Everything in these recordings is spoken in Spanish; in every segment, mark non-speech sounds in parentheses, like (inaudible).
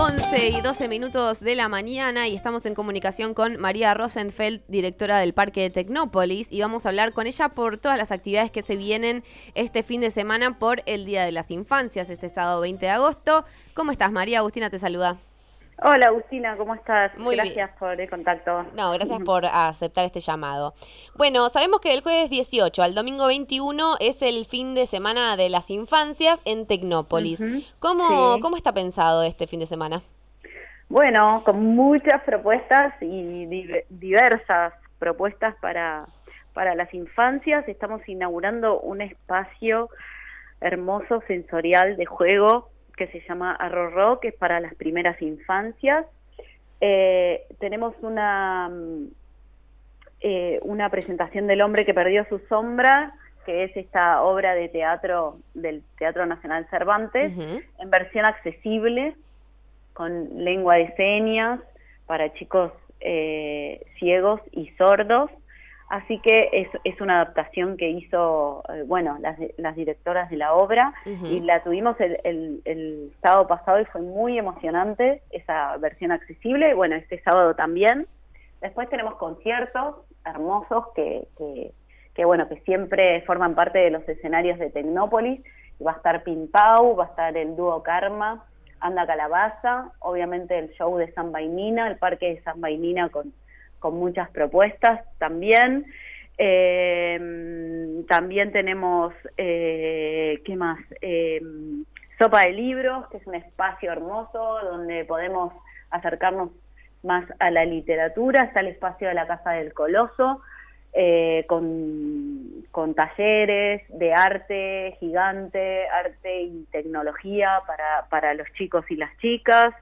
11 y 12 minutos de la mañana y estamos en comunicación con María Rosenfeld, directora del Parque de Tecnópolis, y vamos a hablar con ella por todas las actividades que se vienen este fin de semana por el Día de las Infancias, este sábado 20 de agosto. ¿Cómo estás, María? Agustina te saluda. Hola Agustina, ¿cómo estás? Muy gracias por el contacto. No, gracias por aceptar este llamado. Bueno, sabemos que del jueves 18 al domingo 21 es el fin de semana de las infancias en Tecnópolis. ¿Cómo, ¿Cómo está pensado este fin de semana? Bueno, con muchas propuestas y diversas propuestas para, para las infancias. Estamos inaugurando un espacio hermoso, sensorial de juego que se llama Arrorro, que es para las primeras infancias. Eh, tenemos una, mm, eh, una presentación del hombre que perdió su sombra, que es esta obra de teatro del Teatro Nacional Cervantes, en versión accesible, con lengua de señas, para chicos eh, ciegos y sordos. Así que es, es una adaptación que hizo, eh, bueno, las, las, directoras de la obra y la tuvimos el, el, el, sábado pasado y fue muy emocionante esa versión accesible, bueno, este sábado también. Después tenemos conciertos hermosos que, que, que, bueno, que siempre forman parte de los escenarios de Tecnópolis. Va a estar Pau, va a estar el dúo Karma, Anda Calabaza, obviamente el show de San Bainina, el parque de San Bainina con con muchas propuestas también. Eh, también tenemos, eh, ¿qué más? Eh, Sopa de Libros, que es un espacio hermoso donde podemos acercarnos más a la literatura. Está el espacio de la Casa del Coloso, con, con, talleres de arte gigante, arte y tecnología para, para los chicos y las chicas.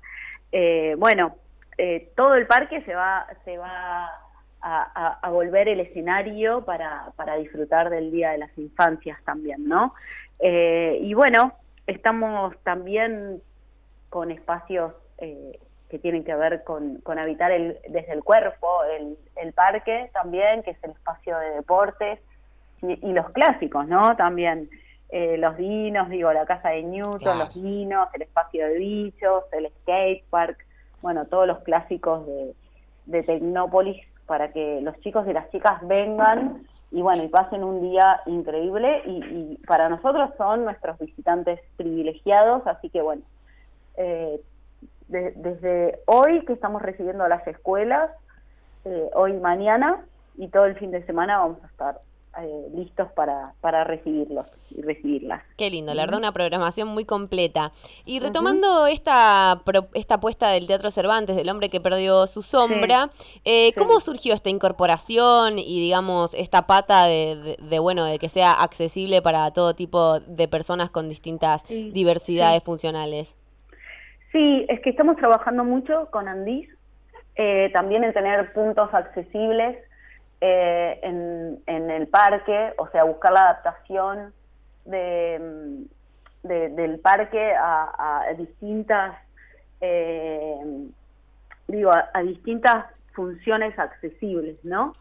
bueno, eh, todo el parque se va, se va a, volver el escenario para, para, disfrutar del Día de las Infancias también, ¿no? Eh, y bueno, estamos también con espacios eh, que tienen que ver con, con habitar el, desde el cuerpo, el, el, parque también, que es el espacio de deportes, y, los clásicos, ¿no? También los vinos, digo, la casa de Newton, los vinos, el espacio de bichos, el skate park, bueno, todos los clásicos de, de Tecnópolis para que los chicos y las chicas vengan y bueno, y pasen un día increíble y, para nosotros son nuestros visitantes privilegiados, así que bueno, eh, desde hoy que estamos recibiendo a las escuelas, eh, hoy mañana y todo el fin de semana vamos a estar eh, listos para, para recibirlos y recibirlas. Qué lindo, la verdad, una programación muy completa. Y retomando esta, esta apuesta del Teatro Cervantes, del hombre que perdió su sombra, eh, ¿cómo surgió esta incorporación y, digamos, esta pata de, bueno, de que sea accesible para todo tipo de personas con distintas diversidades funcionales? Sí, es que estamos trabajando mucho con Andis, eh, también en tener puntos accesibles eh, en, el parque, o sea, buscar la adaptación de, del parque a, distintas, eh, digo, a, distintas funciones accesibles, ¿no?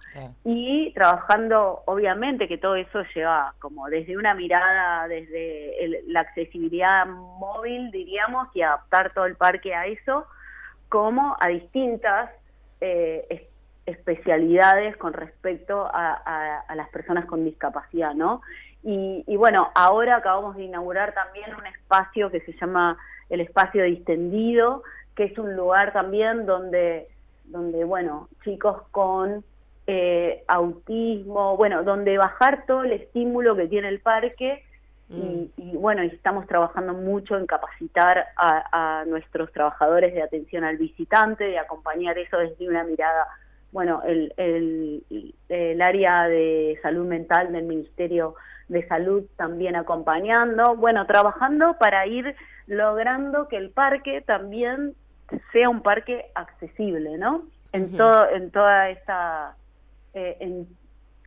Y trabajando, obviamente, que todo eso lleva como desde una mirada, desde la accesibilidad móvil, diríamos, y adaptar todo el parque a eso, como a distintas eh, especialidades con respecto a, las personas con discapacidad, ¿no? Y, bueno, ahora acabamos de inaugurar también un espacio que se llama el espacio distendido, que es un lugar también donde, donde bueno, chicos con eh, autismo, bueno, donde bajar todo el estímulo que tiene el parque y, mm. bueno, estamos trabajando mucho en capacitar a, a nuestros trabajadores de atención al visitante, de acompañar eso desde una mirada bueno, el, el, área de salud mental del Ministerio de Salud también acompañando, bueno, trabajando para ir logrando que el parque también sea un parque accesible, ¿no? En, todo, en toda esta, eh, en,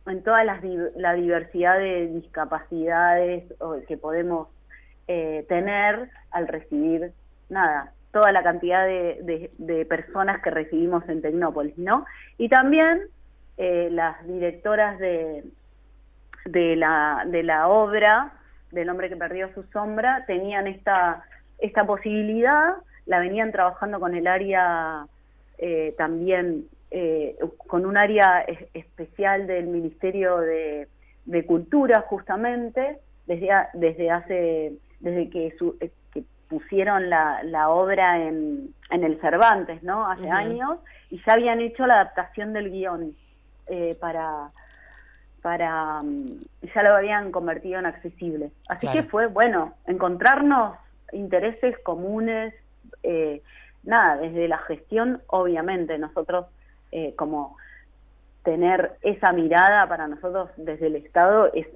en, toda la, la, diversidad de discapacidades que podemos eh, tener al recibir, nada, toda la cantidad de, personas que recibimos en Tecnópolis, ¿no? Y también eh, las directoras de, de, la, de la obra del hombre que perdió su sombra tenían esta, esta posibilidad la venían trabajando con el área eh, también, eh, con un área especial del Ministerio de, Cultura justamente, desde, desde hace, desde que, eh, pusieron la, obra en, el Cervantes, ¿no? Hace años, y ya habían hecho la adaptación del guion para para mm, ya lo habían convertido en accesible. Así que fue, bueno, encontrarnos intereses comunes, eh, nada, desde la gestión, obviamente, nosotros eh, como tener esa mirada para nosotros desde el Estado es,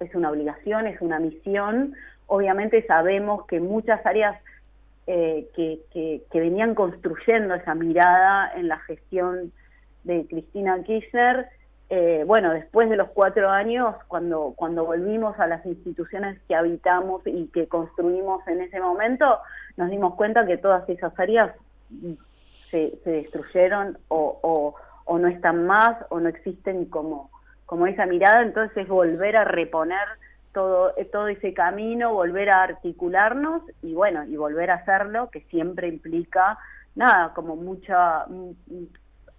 es una obligación, es una misión. Obviamente sabemos que muchas áreas eh, que, que, venían construyendo esa mirada en la gestión de Cristina Kirchner eh, bueno, después de los cuatro años, cuando, cuando volvimos a las instituciones que habitamos y que construimos en ese momento, nos dimos cuenta que todas esas áreas se, destruyeron o, o, no están más o no existen como, como esa mirada, entonces es volver a reponer todo, todo ese camino, volver a articularnos y bueno, y volver a hacerlo, que siempre implica, nada, como mucha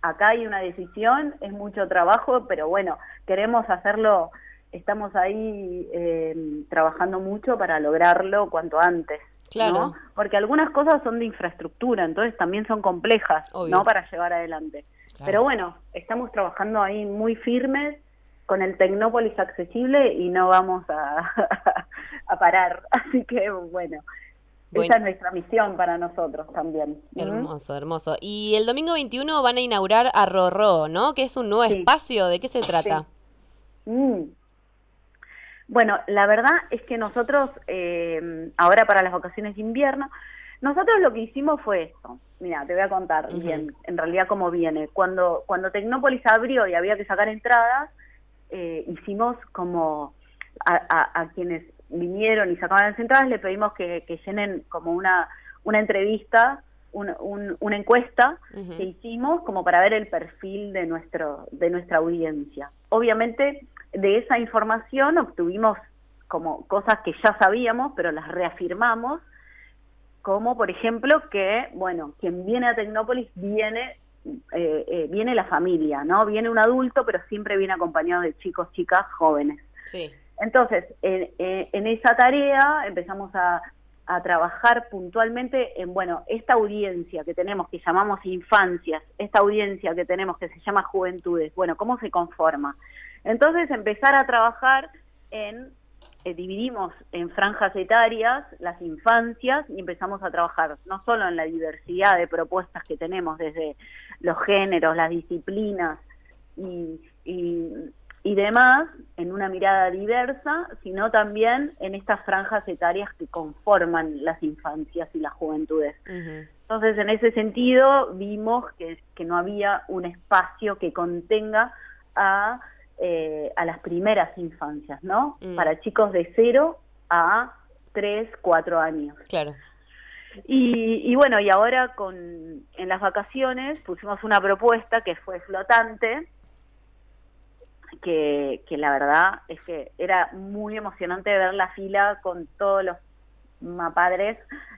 acá hay una decisión, es mucho trabajo, pero bueno, queremos hacerlo, estamos ahí eh, trabajando mucho para lograrlo cuanto antes. Claro. Porque algunas cosas son de infraestructura, entonces también son complejas, ¿no? Para llevar adelante. Pero bueno, estamos trabajando ahí muy firmes con el Tecnópolis accesible y no vamos a, (laughs) a parar. (laughs) Así que bueno, esa es nuestra misión para nosotros también. Hermoso, hermoso. Y el domingo 21 van a inaugurar a Rorró, ¿no? Que es un nuevo espacio. ¿De qué se trata? Mm. Bueno, la verdad es que nosotros, eh, ahora para las vacaciones de invierno, nosotros lo que hicimos fue esto. Mira, te voy a contar bien, en realidad cómo viene. Cuando, cuando Tecnópolis abrió y había que sacar entradas, eh, hicimos como a, a quienes vinieron y sacaban las entradas, le pedimos que, llenen como una, una entrevista, una encuesta que hicimos como para ver el perfil de, nuestro, de nuestra audiencia. Obviamente de esa información obtuvimos como cosas que ya sabíamos, pero las reafirmamos, como por ejemplo que, bueno, quien viene a Tecnópolis viene eh, eh, viene la familia, ¿no? Viene un adulto, pero siempre viene acompañado de chicos, chicas, jóvenes. Sí. Entonces, en, esa tarea empezamos a, trabajar puntualmente en, bueno, esta audiencia que tenemos, que llamamos infancias, esta audiencia que tenemos que se llama juventudes, bueno, ¿cómo se conforma? Entonces, empezar a trabajar en, eh, dividimos en franjas etarias las infancias y empezamos a trabajar no solo en la diversidad de propuestas que tenemos desde los géneros, las disciplinas y y demás en una mirada diversa, sino también en estas franjas etarias que conforman las infancias y las juventudes. Entonces, en ese sentido, vimos que, no había un espacio que contenga a, eh, a las primeras infancias, ¿no? Mm. Para chicos de 0 a 3, 4 años. Claro. Y, y, bueno, y ahora con, en las vacaciones pusimos una propuesta que fue flotante, que, la verdad es que era muy emocionante ver la fila con todos los padres,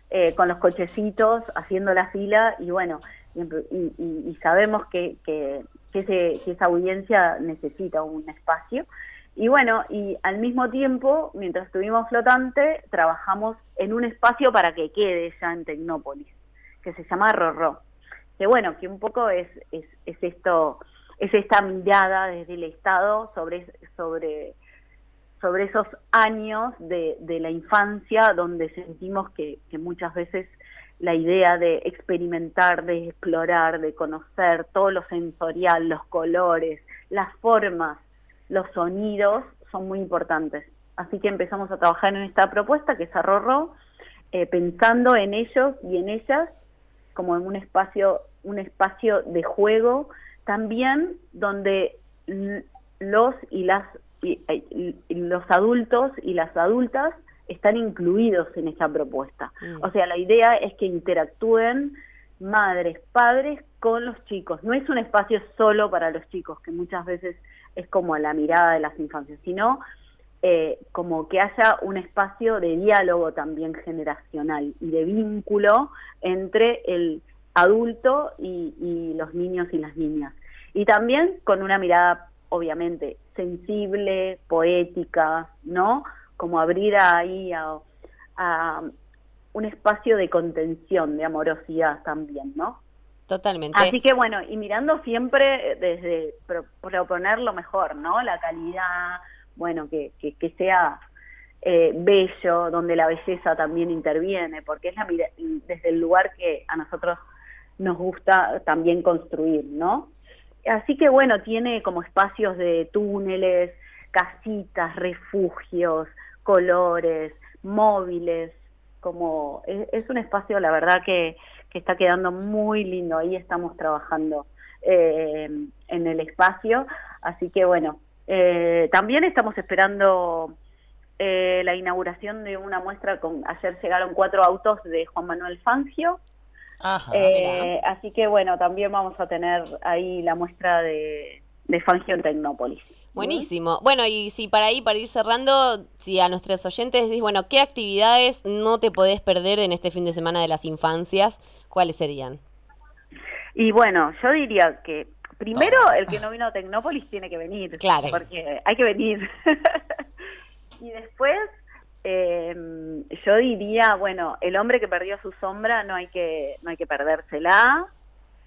eh, con los cochecitos haciendo la fila y bueno, y, sabemos que, que, esa audiencia necesita un espacio. Y bueno, y al mismo tiempo, mientras estuvimos flotante, trabajamos en un espacio para que quede ya en Tecnópolis, que se llama Rorro. Que bueno, que un poco es, es, es esto es esta mirada desde el Estado sobre, sobre, sobre esos años de, la infancia donde sentimos que, muchas veces la idea de experimentar, de explorar, de conocer todo lo sensorial, los colores, las formas, los sonidos son muy importantes. Así que empezamos a trabajar en esta propuesta que es Arrorro, eh, pensando en ellos y en ellas como en un espacio, un espacio de juego también donde los y las los adultos y las adultas están incluidos en esta propuesta. Mm. O sea, la idea es que interactúen madres, padres con los chicos. No es un espacio solo para los chicos, que muchas veces es como la mirada de las infancias, sino eh, como que haya un espacio de diálogo también generacional y de vínculo entre el adulto y, los niños y las niñas. Y también con una mirada, obviamente, sensible, poética, ¿no? Como abrir ahí a, un espacio de contención, de amorosidad también, ¿no? Totalmente. Así que bueno, y mirando siempre desde proponer lo mejor, ¿no? La calidad, bueno, que, que, sea eh, bello, donde la belleza también interviene, porque es la, desde el lugar que a nosotros nos gusta también construir, ¿no? Así que bueno, tiene como espacios de túneles, casitas, refugios, colores, móviles, como es, un espacio, la verdad, que, que, está quedando muy lindo, ahí estamos trabajando eh, en el espacio, así que bueno, eh, también estamos esperando eh, la inauguración de una muestra con, ayer llegaron cuatro autos de Juan Manuel Fangio, eh, así que bueno, también vamos a tener ahí la muestra de, Fangio en Tecnópolis. Buenísimo. Bueno, y si para ahí, para ir cerrando, si a nuestros oyentes decís, bueno, ¿qué actividades no te podés perder en este fin de semana de las infancias? ¿Cuáles serían? Y bueno, yo diría que Primero, el que no vino a Tecnópolis tiene que venir. Claro. Porque hay que venir. (laughs) y después, eh, yo diría, bueno, el hombre que perdió su sombra no hay que, no hay que perdérsela.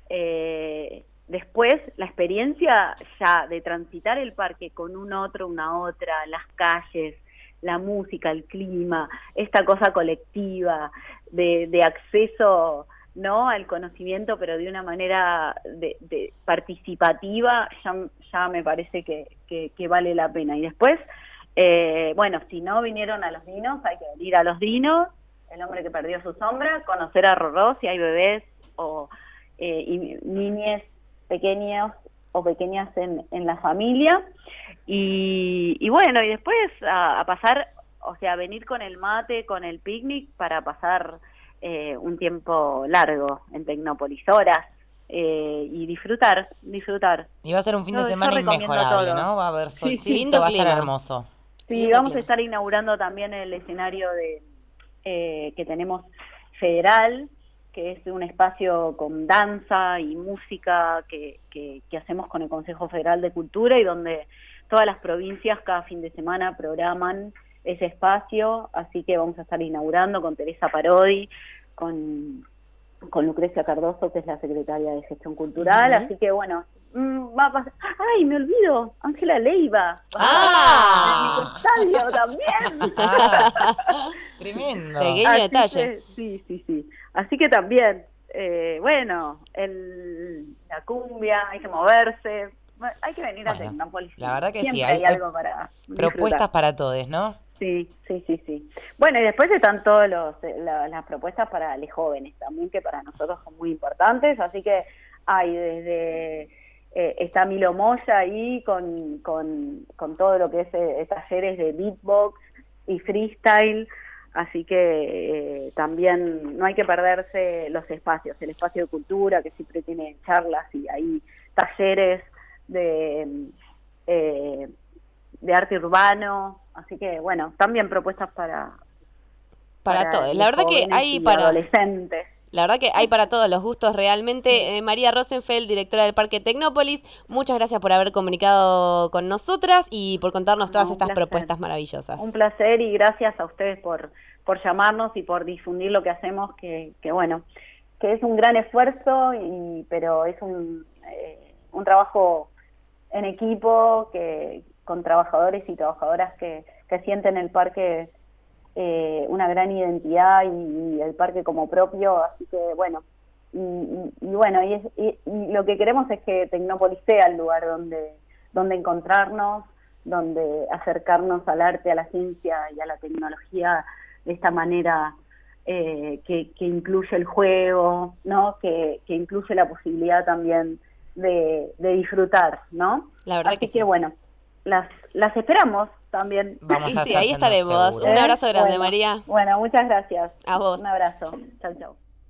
Eh, después, la experiencia ya de transitar el parque con un otro, una otra, las calles, la música, el clima, esta cosa colectiva de, acceso ¿no? al conocimiento, pero de una manera participativa, ya, me parece que, vale la pena. Y después, eh, bueno, si no vinieron a los dinos, hay que venir a los dinos, el hombre que perdió su sombra, conocer a Rorró, si hay bebés o eh, niñas pequeños o pequeñas en, en la familia. Y, y, bueno, y después a, a pasar, o sea, venir con el mate, con el picnic para pasar eh, un tiempo largo en Tecnópolis, horas, eh, y disfrutar, disfrutar. Y va a ser un fin de semana inmejorable, ¿no? Va a haber solcito, va a estar hermoso. Sí, vamos a estar inaugurando también el escenario de eh, que tenemos federal, que es un espacio con danza y música que, que, que, hacemos con el Consejo Federal de Cultura y donde todas las provincias cada fin de semana programan ese espacio, así que vamos a estar inaugurando con Teresa Parodi, con, con Lucrecia Cardoso, que es la secretaria de Gestión Cultural, así que bueno, va a pasar... ¡Ay, me olvido! Ángela Leiva. ¡Ah! estadio también! (laughs) tremendo. Pequeño detalle. sí, sí, sí. Así que también, eh, bueno, el, la cumbia, hay que moverse, hay que venir a Tecnópolis. La verdad que sí, hay, algo para propuestas para todos, ¿no? Sí, sí, sí, sí. Bueno, y después están todas las propuestas para los jóvenes también, que para nosotros son muy importantes, así que hay desde, eh, está Milo Moya ahí con, con, con todo lo que es eh, talleres de beatbox y freestyle, así que eh, también no hay que perderse los espacios, el espacio de cultura que siempre tiene charlas y ahí talleres de, de arte urbano, Así que bueno, también propuestas para... Para, todos. La verdad que hay para... Adolescentes. La verdad que hay para todos los gustos realmente. Eh, María Rosenfeld, directora del Parque Tecnópolis, muchas gracias por haber comunicado con nosotras y por contarnos todas estas propuestas maravillosas. Un placer y gracias a ustedes por, por llamarnos y por difundir lo que hacemos, que, que bueno, que es un gran esfuerzo, y, pero es un, eh, un trabajo en equipo que, con trabajadores y trabajadoras que, que sienten el parque eh, una gran identidad y, el parque como propio, así que bueno, y, bueno, y, lo que queremos es que Tecnópolis sea el lugar donde, donde encontrarnos, donde acercarnos al arte, a la ciencia y a la tecnología de esta manera eh, que, que, incluye el juego, ¿no? que, que incluye la posibilidad también de, de disfrutar, ¿no? La verdad que, que bueno, las, las esperamos también. y sí, ahí estaremos. Un abrazo grande, María. Bueno, muchas gracias. A vos. Un abrazo. Chao, chao.